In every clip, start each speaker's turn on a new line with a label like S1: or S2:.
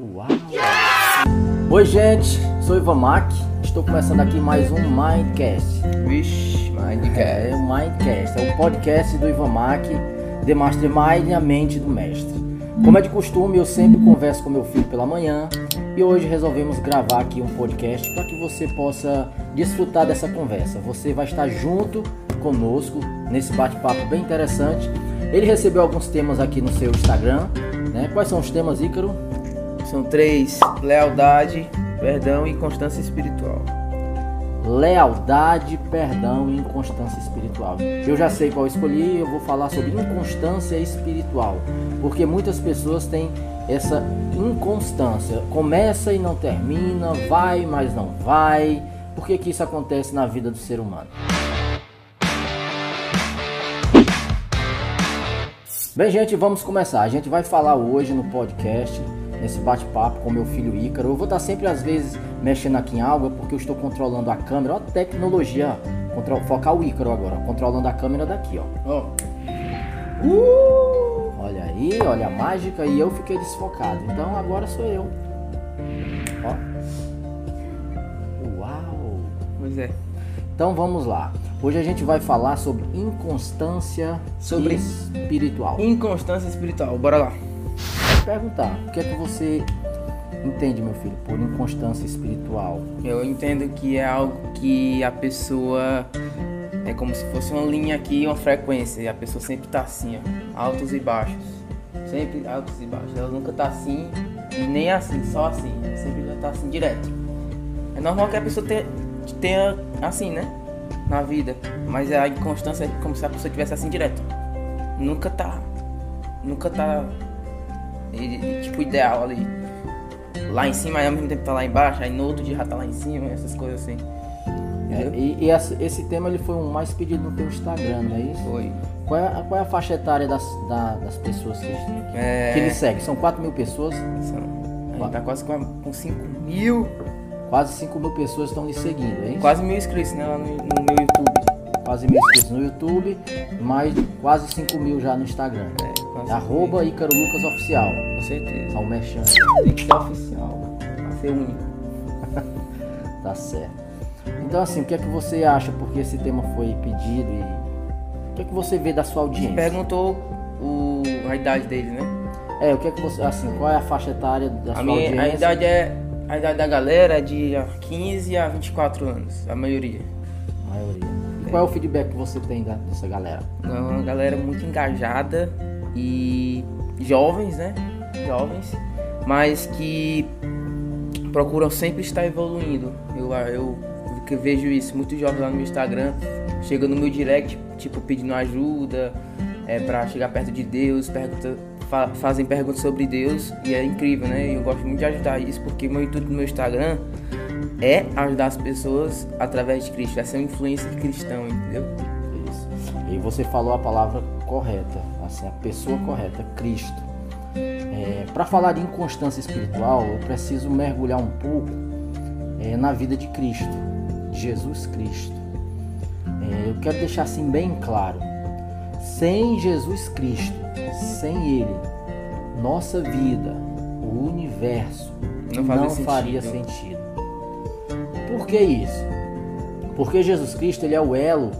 S1: Uau! Oi, gente, sou Ivan Mack. Estou começando aqui mais um Mindcast.
S2: Vixe, Mindcast.
S1: É, o Mindcast, é o podcast do Ivan Mack, The Mastermind e a mente do mestre. Como é de costume, eu sempre converso com meu filho pela manhã e hoje resolvemos gravar aqui um podcast para que você possa desfrutar dessa conversa. Você vai estar junto conosco nesse bate-papo bem interessante. Ele recebeu alguns temas aqui no seu Instagram. Né? Quais são os temas, Ícaro?
S2: São três: lealdade, perdão e constância espiritual.
S1: Lealdade, perdão e inconstância espiritual. Eu já sei qual escolhi, eu vou falar sobre inconstância espiritual, porque muitas pessoas têm essa inconstância. Começa e não termina, vai, mas não vai. Por que, que isso acontece na vida do ser humano? Bem, gente, vamos começar. A gente vai falar hoje no podcast, nesse bate-papo com meu filho Ícaro. Eu vou estar sempre, às vezes, mexendo aqui em algo, porque eu estou controlando a câmera. Olha a tecnologia. Control... Focar o Ícaro agora, controlando a câmera daqui, ó.
S2: Oh. Uh!
S1: Olha aí, olha a mágica, e eu fiquei desfocado. Então agora sou eu. Ó. Uau!
S2: Pois é.
S1: Então vamos lá. Hoje a gente vai falar sobre inconstância
S2: Sobre-
S1: espiritual.
S2: Inconstância espiritual. Bora lá.
S1: Perguntar, o que é que você entende, meu filho, por inconstância espiritual?
S2: Eu entendo que é algo que a pessoa é como se fosse uma linha aqui, uma frequência, e a pessoa sempre tá assim, ó, altos e baixos. Sempre altos e baixos. Ela nunca tá assim e nem assim, só assim. Ela sempre já tá assim direto. É normal que a pessoa tenha, tenha assim, né? Na vida. Mas a inconstância é como se a pessoa tivesse assim direto. Nunca tá. Nunca tá. Tipo, ideal ali. Lá em cima, aí ao mesmo tempo tá lá embaixo, aí no outro dia já tá lá em cima, essas coisas assim.
S1: É, e e essa- esse tema ele foi o mais pedido no teu Instagram, não é isso?
S2: Foi.
S1: Qual é, a- qual é a faixa etária das, da- das pessoas que,
S2: É.
S1: que ele segue? São 4 mil pessoas,
S2: São- tá quase com, com 5 mil,
S1: quase 5 mil pessoas estão lhe seguindo, é isso?
S2: quase mil inscritos né, no, no meu YouTube.
S1: Quase mil inscritos no YouTube, mais quase 5 mil já no Instagram.
S2: É,
S1: Arroba Ícaro Lucas Oficial.
S2: Com certeza.
S1: Ao.
S2: Tem que ser oficial, pra ser único.
S1: Tá certo. Então assim, o que é que você acha porque esse tema foi pedido e o que é que você vê da sua audiência?
S2: Perguntou o, a idade dele, né?
S1: É, o que é que você, assim, qual é a faixa etária da
S2: A,
S1: sua
S2: minha,
S1: audiência?
S2: a idade é. A idade da galera é de ah, 15 a 24 anos, a maioria.
S1: A maioria. E qual é o feedback que você tem dessa galera?
S2: É uma galera muito engajada e jovens, né? Jovens, mas que procuram sempre estar evoluindo. Eu, eu que vejo isso, muitos jovens lá no meu Instagram chegam no meu direct, tipo, pedindo ajuda é, para chegar perto de Deus, pergunta, fa- fazem perguntas sobre Deus e é incrível, né? Eu gosto muito de ajudar isso porque meu intuito no meu Instagram é ajudar as pessoas através de Cristo, é ser um influência cristão, entendeu?
S1: Isso. E você falou a palavra correta, assim, a pessoa correta, Cristo. Para falar de inconstância espiritual, eu preciso mergulhar um pouco é, na vida de Cristo, de Jesus Cristo. É, eu quero deixar assim bem claro: sem Jesus Cristo, sem Ele, nossa vida, o universo,
S2: Não
S1: não,
S2: fazia
S1: faria
S2: sentido.
S1: sentido. Por que isso? Porque Jesus Cristo ele é o elo,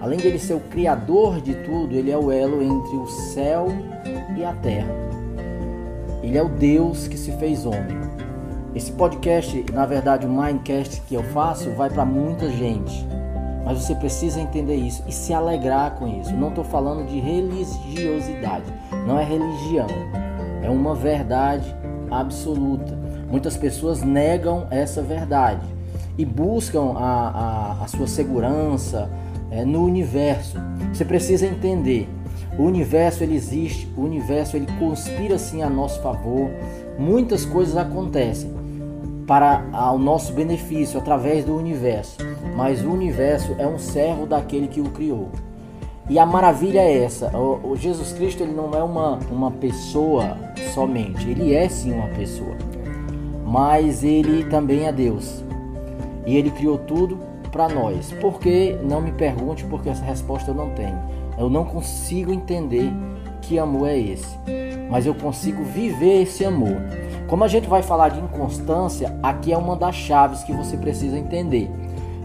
S1: além de ele ser o criador de tudo, ele é o elo entre o céu e a terra. Ele é o Deus que se fez homem. Esse podcast, na verdade, o Mindcast que eu faço, vai para muita gente. Mas você precisa entender isso e se alegrar com isso. Não estou falando de religiosidade, não é religião, é uma verdade absoluta. Muitas pessoas negam essa verdade e buscam a, a, a sua segurança é, no universo. Você precisa entender. O universo ele existe, o universo ele conspira sim a nosso favor. Muitas coisas acontecem para ao nosso benefício através do universo, mas o universo é um servo daquele que o criou. E a maravilha é essa: o, o Jesus Cristo ele não é uma, uma pessoa somente, ele é sim uma pessoa, mas ele também é Deus. E ele criou tudo para nós. Por que? Não me pergunte, porque essa resposta eu não tenho. Eu não consigo entender que amor é esse, mas eu consigo viver esse amor. Como a gente vai falar de inconstância, aqui é uma das chaves que você precisa entender.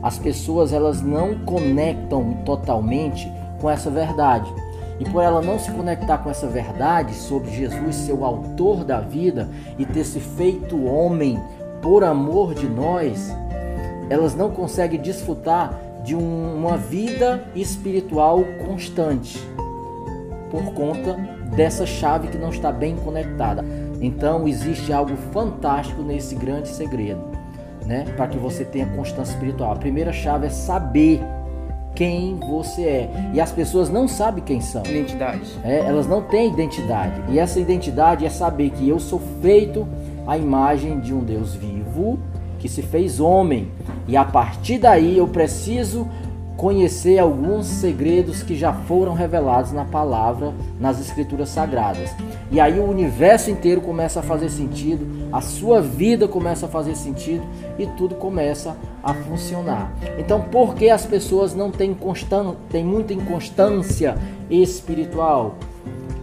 S1: As pessoas elas não conectam totalmente com essa verdade. E por ela não se conectar com essa verdade sobre Jesus, seu autor da vida, e ter se feito homem por amor de nós, elas não conseguem desfrutar de um, uma vida espiritual constante por conta dessa chave que não está bem conectada. Então existe algo fantástico nesse grande segredo, né? Para que você tenha constância espiritual. A primeira chave é saber quem você é. E as pessoas não sabem quem são.
S2: Identidade.
S1: É, elas não têm identidade. E essa identidade é saber que eu sou feito à imagem de um Deus vivo que se fez homem. E a partir daí eu preciso conhecer alguns segredos que já foram revelados na palavra, nas escrituras sagradas. E aí o universo inteiro começa a fazer sentido, a sua vida começa a fazer sentido e tudo começa a funcionar. Então, por que as pessoas não têm constan têm muita inconstância espiritual?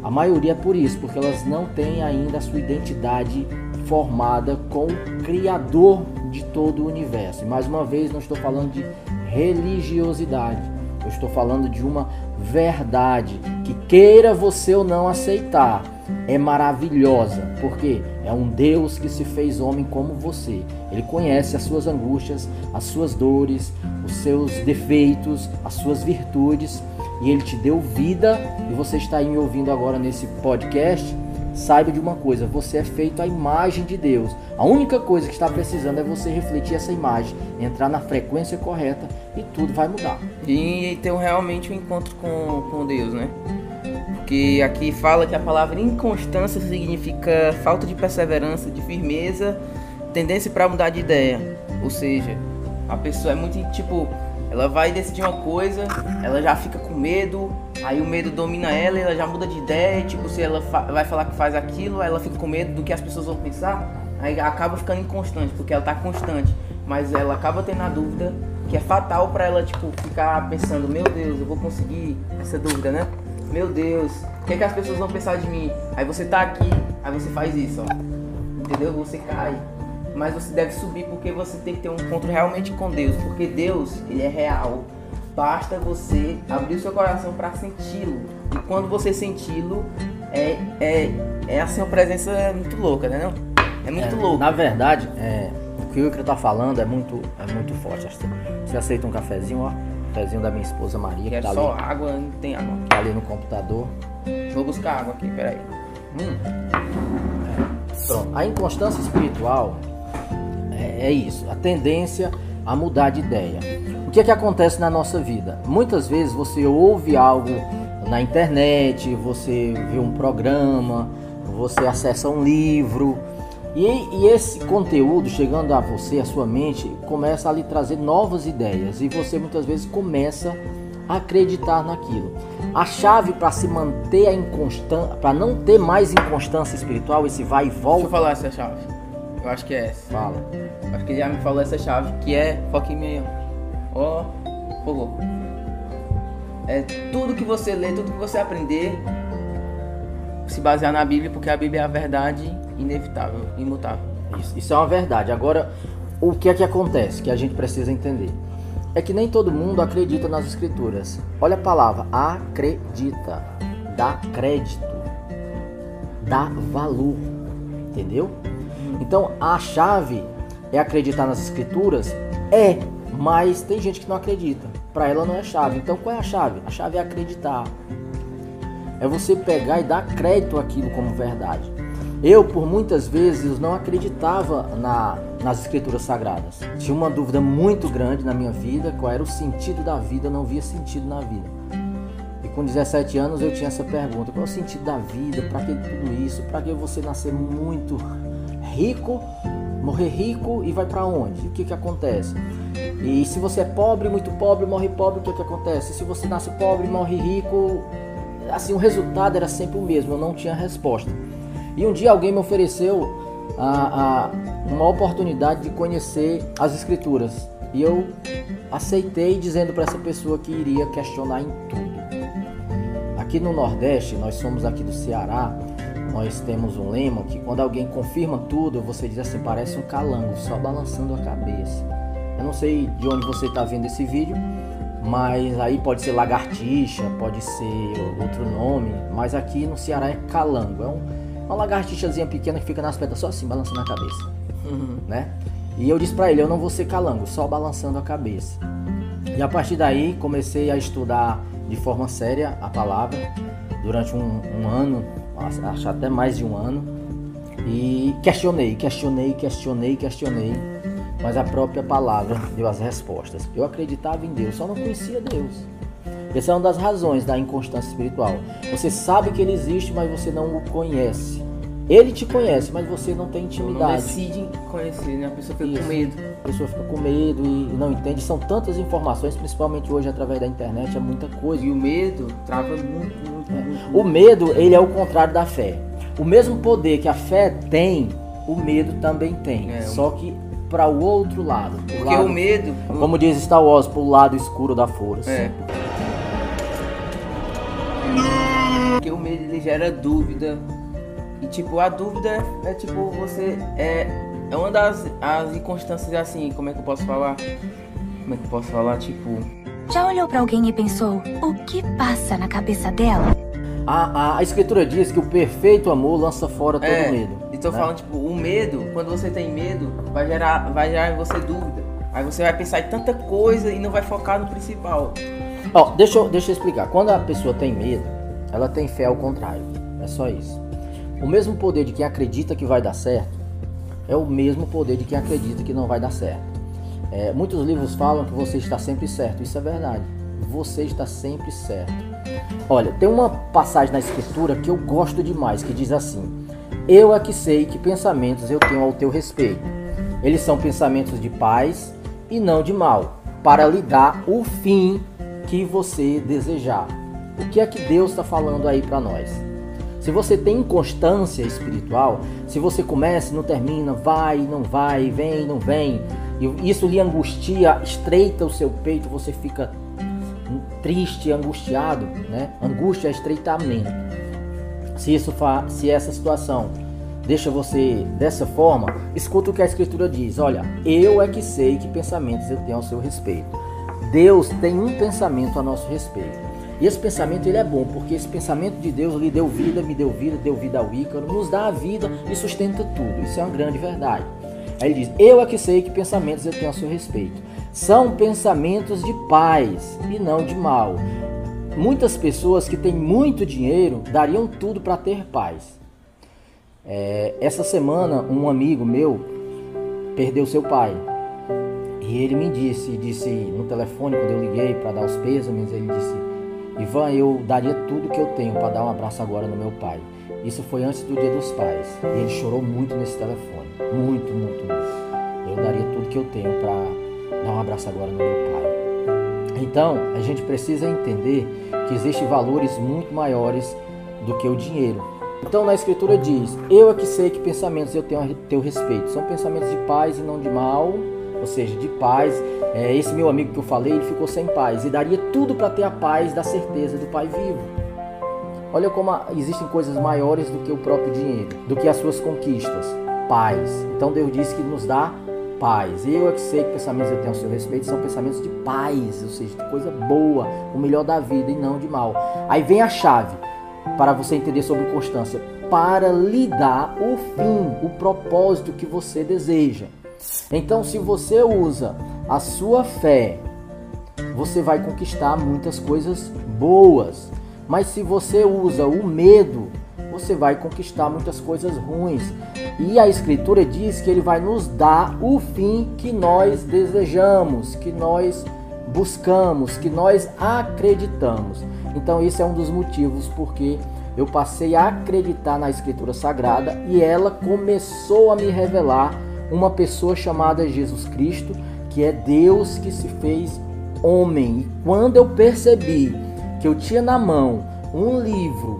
S1: A maioria é por isso, porque elas não têm ainda a sua identidade formada com o Criador de todo o universo. E mais uma vez, não estou falando de religiosidade, eu estou falando de uma verdade que, queira você ou não aceitar, é maravilhosa, porque é um Deus que se fez homem como você. Ele conhece as suas angústias, as suas dores, os seus defeitos, as suas virtudes, e ele te deu vida, e você está aí me ouvindo agora nesse podcast saiba de uma coisa: você é feito à imagem de Deus. A única coisa que está precisando é você refletir essa imagem, entrar na frequência correta e tudo vai mudar.
S2: E ter realmente um encontro com, com Deus, né? Porque aqui fala que a palavra inconstância significa falta de perseverança, de firmeza, tendência para mudar de ideia. Ou seja, a pessoa é muito tipo ela vai decidir uma coisa, ela já fica com medo, aí o medo domina ela, ela já muda de ideia, tipo, se ela fa vai falar que faz aquilo, ela fica com medo do que as pessoas vão pensar, aí acaba ficando inconstante, porque ela tá constante, mas ela acaba tendo a dúvida que é fatal para ela, tipo, ficar pensando, meu Deus, eu vou conseguir essa dúvida, né? Meu Deus, o que, é que as pessoas vão pensar de mim? Aí você tá aqui, aí você faz isso, ó. Entendeu? Você cai mas você deve subir porque você tem que ter um encontro realmente com Deus, porque Deus, ele é real. Basta você abrir o seu coração para senti-lo. E quando você senti-lo, é, é, é assim uma presença muito louca, né? Não? É muito é, louco.
S1: Na verdade, é, o que o Icaro tá falando é muito, é muito forte. Você aceita um cafezinho, ó? cafezinho da minha esposa Maria.
S2: Que,
S1: tá
S2: só ali, água, não tem água.
S1: Tá ali no computador.
S2: Vou buscar água aqui, peraí. Hum.
S1: É, pronto. A inconstância espiritual é, é isso, a tendência a mudar de ideia. O que é que acontece na nossa vida? Muitas vezes você ouve algo na internet, você vê um programa, você acessa um livro e, e, esse conteúdo chegando a você, a sua mente, começa a lhe trazer novas ideias e você muitas vezes começa a acreditar naquilo. A chave para se manter a inconstância, para não ter mais inconstância espiritual, esse vai e volta. Deixa eu
S2: falar essa chave. Eu acho que é essa.
S1: Fala.
S2: Acho que ele já me falou essa chave, que é foca em mim. Ó, fogou. É tudo que você lê, tudo que você aprender, se basear na Bíblia, porque a Bíblia é a verdade inevitável, imutável.
S1: Isso, isso é uma verdade. Agora, o que é que acontece que a gente precisa entender? É que nem todo mundo acredita nas escrituras. Olha a palavra acredita, dá crédito, dá valor, entendeu? Então a chave é acreditar nas escrituras? É, mas tem gente que não acredita. Para ela não é chave. Então qual é a chave? A chave é acreditar. É você pegar e dar crédito àquilo como verdade. Eu, por muitas vezes, não acreditava na, nas escrituras sagradas. Tinha uma dúvida muito grande na minha vida, qual era o sentido da vida, eu não via sentido na vida. E com 17 anos eu tinha essa pergunta: qual é o sentido da vida? Para que tudo isso? Para que você nascer muito rico, morrer rico e vai para onde? O que que acontece? E se você é pobre, muito pobre, morre pobre, o que que acontece? Se você nasce pobre, morre rico, assim, o resultado era sempre o mesmo, eu não tinha resposta. E um dia alguém me ofereceu a, a, uma oportunidade de conhecer as escrituras. E eu aceitei dizendo para essa pessoa que iria questionar em tudo. Aqui no Nordeste, nós somos aqui do Ceará, nós temos um lema que quando alguém confirma tudo, você diz assim, parece um calango, só balançando a cabeça. Eu não sei de onde você está vendo esse vídeo, mas aí pode ser lagartixa, pode ser outro nome, mas aqui no Ceará é calango. É um, uma lagartixazinha pequena que fica nas pedras só assim, balançando a cabeça. Uhum. Né? E eu disse para ele, eu não vou ser calango, só balançando a cabeça. E a partir daí comecei a estudar de forma séria a palavra durante um, um ano, acho até mais de um ano. E questionei, questionei, questionei, questionei. Mas a própria palavra deu as respostas. Eu acreditava em Deus, só não conhecia Deus. Essa é uma das razões da inconstância espiritual. Você sabe que ele existe, mas você não o conhece. Ele te conhece, mas você não tem intimidade. Não
S2: decide conhecer, né? A pessoa fica Isso. com medo.
S1: A pessoa fica com medo e não entende. São tantas informações, principalmente hoje através da internet, é muita coisa.
S2: E o medo trava muito, muito, é.
S1: muito. O medo, ele é o contrário da fé. O mesmo poder que a fé tem, o medo também tem. É, só que para o outro lado.
S2: Porque
S1: lado,
S2: o medo.
S1: Como diz Star Wars, para o lado escuro da força. É.
S2: Porque o medo ele gera dúvida e tipo, a dúvida é, é tipo, você é, é uma das as inconstâncias assim, como é que eu posso falar? Como é que eu posso falar, tipo.
S3: Já olhou para alguém e pensou, o que passa na cabeça dela?
S1: A, a, a, escritura diz que o perfeito amor lança fora todo é, medo.
S2: E tô né? falando, tipo, o medo, quando você tem medo, vai gerar, vai gerar em você dúvida. Aí você vai pensar em tanta coisa e não vai focar no principal.
S1: Ó, deixa, eu, deixa eu explicar. Quando a pessoa tem medo, ela tem fé ao contrário. É só isso. O mesmo poder de quem acredita que vai dar certo é o mesmo poder de quem acredita que não vai dar certo. É, muitos livros falam que você está sempre certo. Isso é verdade. Você está sempre certo. Olha, tem uma passagem na escritura que eu gosto demais que diz assim: Eu é que sei que pensamentos eu tenho ao teu respeito. Eles são pensamentos de paz e não de mal, para lhe dar o fim que você desejar. O que é que Deus está falando aí para nós? Se você tem inconstância espiritual, se você começa e não termina, vai, não vai, vem, não vem, e isso lhe angustia, estreita o seu peito, você fica triste, angustiado, né? Angústia é estreitamento. Se isso se essa situação deixa você dessa forma, escuta o que a escritura diz. Olha, eu é que sei que pensamentos eu tenho ao seu respeito. Deus tem um pensamento a nosso respeito. E esse pensamento ele é bom, porque esse pensamento de Deus lhe deu vida, me deu vida, deu vida ao Ícaro, nos dá a vida e sustenta tudo. Isso é uma grande verdade. Aí ele diz: Eu é que sei que pensamentos eu tenho a seu respeito. São pensamentos de paz e não de mal. Muitas pessoas que têm muito dinheiro dariam tudo para ter paz. É, essa semana, um amigo meu perdeu seu pai. E ele me disse, disse no telefone, quando eu liguei para dar os pêsames, ele disse: Ivan, eu daria tudo que eu tenho para dar um abraço agora no meu pai. Isso foi antes do Dia dos Pais. E ele chorou muito nesse telefone. Muito, muito, muito. Eu daria tudo que eu tenho para dar um abraço agora no meu pai. Então, a gente precisa entender que existem valores muito maiores do que o dinheiro. Então, na Escritura diz: Eu é que sei que pensamentos eu tenho a teu respeito. São pensamentos de paz e não de mal, ou seja, de paz é, esse meu amigo que eu falei, ele ficou sem paz e daria tudo para ter a paz da certeza do Pai vivo. Olha como existem coisas maiores do que o próprio dinheiro, do que as suas conquistas. Paz. Então Deus disse que nos dá paz. Eu é que sei que pensamentos eu tenho a seu respeito são pensamentos de paz, ou seja, de coisa boa, o melhor da vida e não de mal. Aí vem a chave para você entender sobre constância, para lhe dar o fim, o propósito que você deseja. Então, se você usa a sua fé, você vai conquistar muitas coisas boas. Mas se você usa o medo, você vai conquistar muitas coisas ruins. E a Escritura diz que Ele vai nos dar o fim que nós desejamos, que nós buscamos, que nós acreditamos. Então, esse é um dos motivos porque eu passei a acreditar na Escritura Sagrada e ela começou a me revelar uma pessoa chamada Jesus Cristo que é Deus que se fez homem. E quando eu percebi que eu tinha na mão um livro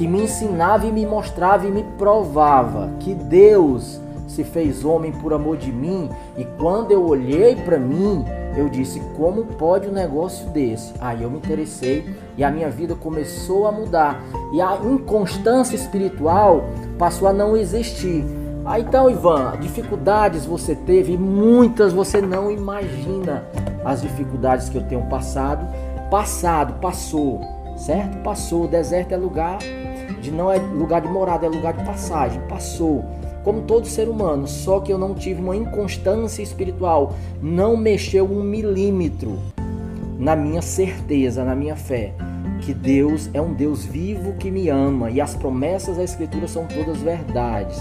S1: que me ensinava e me mostrava e me provava que Deus se fez homem por amor de mim, e quando eu olhei para mim, eu disse: como pode um negócio desse? Aí eu me interessei e a minha vida começou a mudar. E a inconstância espiritual passou a não existir. Ah, então, Ivan, dificuldades você teve, muitas você não imagina as dificuldades que eu tenho passado. Passado, passou, certo? Passou. O deserto é lugar de não é lugar de morada, é lugar de passagem. Passou como todo ser humano, só que eu não tive uma inconstância espiritual, não mexeu um milímetro na minha certeza, na minha fé, que Deus é um Deus vivo que me ama e as promessas da Escritura são todas verdades.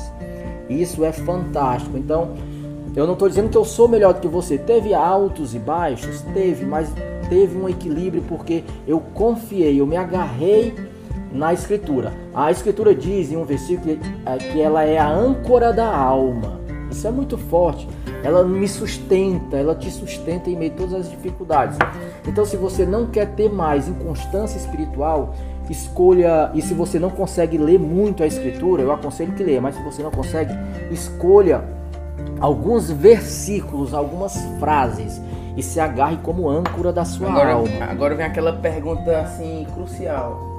S1: Isso é fantástico. Então, eu não estou dizendo que eu sou melhor do que você. Teve altos e baixos? Teve, mas teve um equilíbrio porque eu confiei, eu me agarrei na Escritura. A Escritura diz em um versículo que ela é a âncora da alma. Isso é muito forte. Ela me sustenta, ela te sustenta em meio a todas as dificuldades. Então, se você não quer ter mais inconstância espiritual, escolha. E se você não consegue ler muito a Escritura, eu aconselho que leia, mas se você não consegue, escolha alguns versículos, algumas frases e se agarre como âncora da sua
S2: agora,
S1: alma.
S2: Agora vem aquela pergunta assim crucial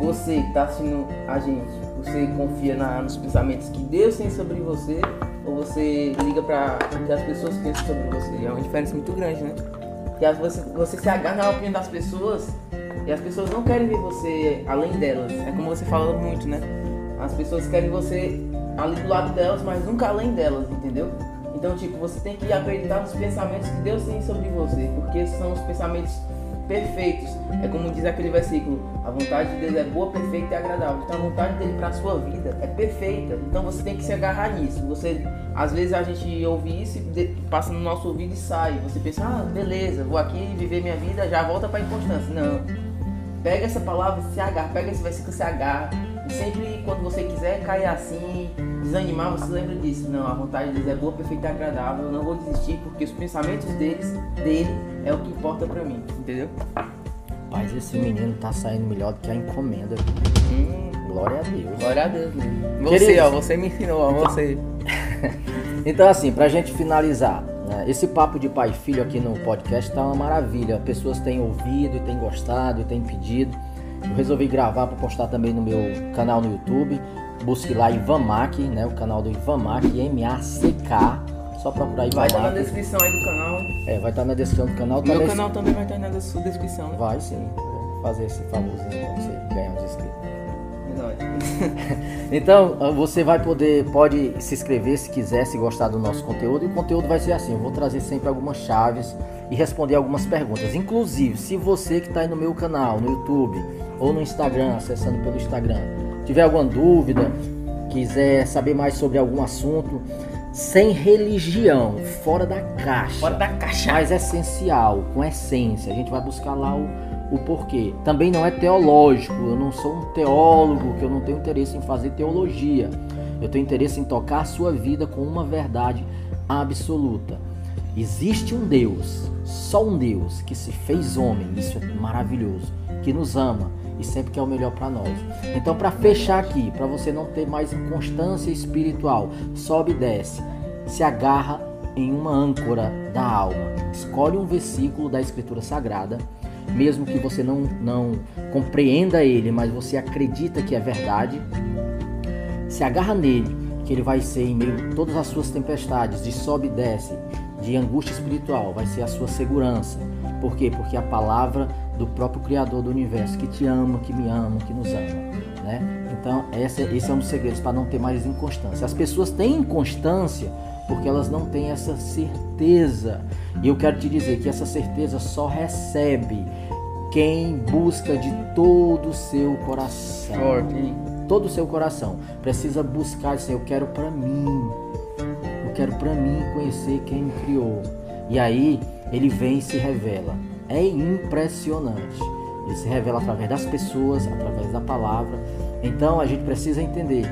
S2: você está assistindo a gente, você confia na, nos pensamentos que Deus tem sobre você ou você liga para que as pessoas pensam sobre você? É uma diferença muito grande, né? Que você, você se agarra na opinião das pessoas e as pessoas não querem ver você além delas. É como você fala muito, né? As pessoas querem você ali do lado delas, mas nunca além delas, entendeu? Então, tipo, você tem que acreditar nos pensamentos que Deus tem sobre você, porque são os pensamentos perfeitos. É como diz aquele versículo: a vontade de Deus é boa, perfeita e agradável. Então a vontade dele para a sua vida é perfeita. Então você tem que se agarrar nisso. Você, às vezes a gente ouve isso passa no nosso ouvido e sai. Você pensa: ah, beleza, vou aqui viver minha vida, já volta para a inconstância. Não. Pega essa palavra, se agarra, pega esse versículo, se agarra. E sempre quando você quiser cair assim, desanimar, você lembra disso. Não, a vontade de Deus é boa, perfeita e agradável. Eu não vou desistir porque os pensamentos deles, dele é o que importa para mim, entendeu?
S1: Rapaz, esse menino tá saindo melhor do que a encomenda. Hum, glória a Deus.
S2: Glória a Deus, né? Você, Queridos, ó, você me ensinou, ó, você.
S1: então, assim, pra gente finalizar, né, esse papo de pai e filho aqui no podcast tá uma maravilha. Pessoas têm ouvido têm gostado e têm pedido. Eu resolvi gravar para postar também no meu canal no YouTube. Busque lá Ivan Mac, né? O canal do Ivan Mac, M-A-C-K. Só procurar Ivan
S2: Vai estar tá na descrição aí do canal.
S1: É, vai estar tá na descrição do canal.
S2: Tá Meu nesse... canal também vai estar tá na sua descrição. Né?
S1: Vai sim. Vou fazer esse famosinho pra você ganhar uns inscritos. então você vai poder, pode se inscrever se quiser, se gostar do nosso conteúdo. E o conteúdo vai ser assim: eu vou trazer sempre algumas chaves e responder algumas perguntas. Inclusive, se você que está aí no meu canal, no YouTube ou no Instagram, acessando pelo Instagram, tiver alguma dúvida, quiser saber mais sobre algum assunto, sem religião, fora da caixa.
S2: Fora da caixa.
S1: Mas essencial, com essência. A gente vai buscar lá o, o porquê. Também não é teológico. Eu não sou um teólogo, que eu não tenho interesse em fazer teologia. Eu tenho interesse em tocar a sua vida com uma verdade absoluta. Existe um Deus, só um Deus que se fez homem, isso é maravilhoso, que nos ama e sempre quer o melhor para nós. Então, para fechar aqui, para você não ter mais inconstância espiritual, sobe e desce, se agarra em uma âncora da alma. Escolhe um versículo da Escritura Sagrada, mesmo que você não, não compreenda ele, mas você acredita que é verdade. Se agarra nele, que ele vai ser em meio a todas as suas tempestades, de sobe e desce, de angústia espiritual, vai ser a sua segurança. Por quê? Porque a palavra do próprio Criador do universo, que te ama, que me ama, que nos ama. Né? Então, esse, esse é um dos segredos para não ter mais inconstância. As pessoas têm inconstância porque elas não têm essa certeza. E eu quero te dizer que essa certeza só recebe quem busca de todo o seu coração.
S2: Forte.
S1: Todo o seu coração. Precisa buscar assim, eu quero para mim. Eu quero para mim conhecer quem me criou. E aí ele vem e se revela é impressionante. Ele se revela através das pessoas, através da palavra. Então a gente precisa entender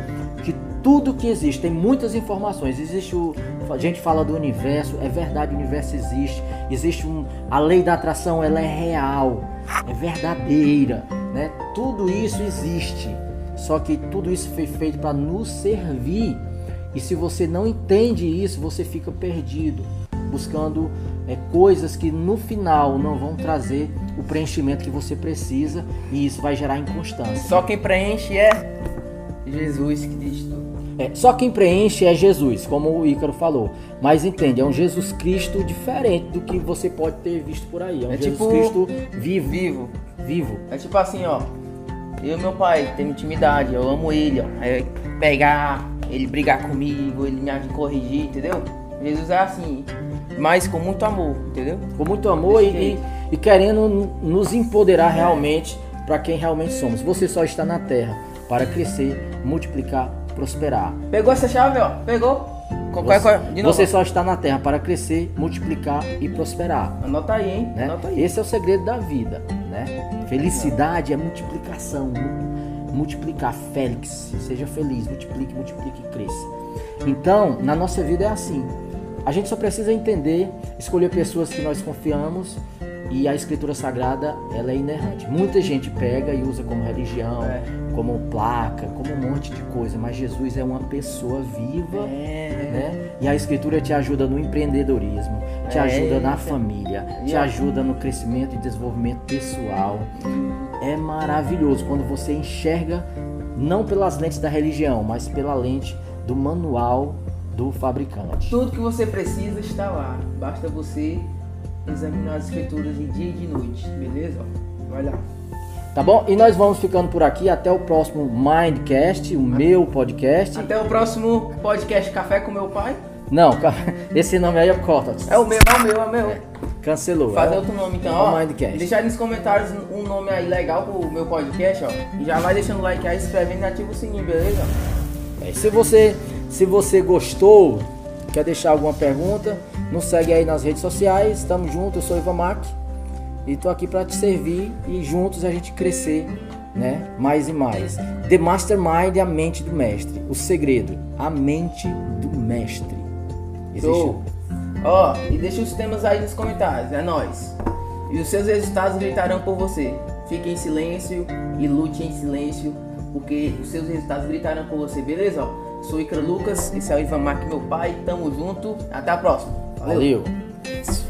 S1: que tudo que existe, tem muitas informações. Existe o. A gente fala do universo, é verdade, o universo existe. Existe um. A lei da atração, ela é real, é verdadeira. Né? Tudo isso existe. Só que tudo isso foi feito para nos servir. E se você não entende isso, você fica perdido buscando é, coisas que no final não vão trazer o preenchimento que você precisa e isso vai gerar inconstância.
S2: Só quem preenche é Jesus que diz tudo.
S1: É, só quem preenche é Jesus, como o Ícaro falou. Mas entende, é um Jesus Cristo diferente do que você pode ter visto por aí. É um
S2: É
S1: Jesus
S2: tipo-
S1: Cristo vivo.
S2: Vivo.
S1: Vivo.
S2: É tipo assim, ó. Eu e meu pai temos intimidade, eu amo ele, ó. Aí pegar, ele brigar comigo, ele me corrigir, entendeu? Jesus é assim, mas com muito amor, entendeu?
S1: Com muito amor e, e, e querendo nos empoderar realmente para quem realmente somos. Você só está na terra para crescer, multiplicar, prosperar.
S2: Pegou essa chave, ó. Pegou?
S1: Você,
S2: qual- de novo.
S1: você só está na terra para crescer, multiplicar e prosperar.
S2: Anota aí, hein?
S1: né?
S2: Anota aí.
S1: Esse é o segredo da vida, né? Felicidade é multiplicação, mu- multiplicar. Félix, seja feliz, multiplique, multiplique e cresça. Então, na nossa vida é assim. A gente só precisa entender, escolher pessoas que nós confiamos e a escritura sagrada, ela é inerrante. Muita gente pega e usa como religião,
S2: É.
S1: como placa, como um monte de coisa, mas Jesus é uma pessoa viva
S2: É.
S1: né? E a escritura te ajuda no empreendedorismo, te
S2: É,
S1: ajuda na família, te ajuda no crescimento e desenvolvimento pessoal. É maravilhoso quando você enxerga não pelas lentes da religião, mas pela lente do manual do fabricante.
S2: Tudo que você precisa está lá. Basta você examinar as escrituras de dia e de noite, beleza? Vai lá.
S1: Tá bom? E nós vamos ficando por aqui até o próximo Mindcast, o meu podcast.
S2: Até o próximo podcast Café com meu pai.
S1: Não, esse nome aí é Cotas.
S2: É o meu, é o meu, é o meu.
S1: Cancelou.
S2: Fazer
S1: É
S2: outro nome então,
S1: é
S2: ó.
S1: o Mindcast.
S2: Deixar nos comentários um nome aí legal pro meu podcast, ó. E já vai deixando o like aí, se inscrevendo e ativa o sininho, beleza?
S1: É, se você se você gostou, quer deixar alguma pergunta, nos segue aí nas redes sociais. Estamos juntos, eu sou Ivan Mac e tô aqui para te servir e juntos a gente crescer, né? Mais e mais. The Mastermind é a mente do mestre. O segredo, a mente do mestre. Existe.
S2: Ó, e deixa os temas aí nos comentários, é nóis. E os seus resultados gritarão por você. Fique em silêncio e lute em silêncio, porque os seus resultados gritarão por você, beleza? Sou Icaro Lucas, esse é o Ivan Marque, meu pai. Tamo junto. Até a próxima. Valeu.
S1: Valeu.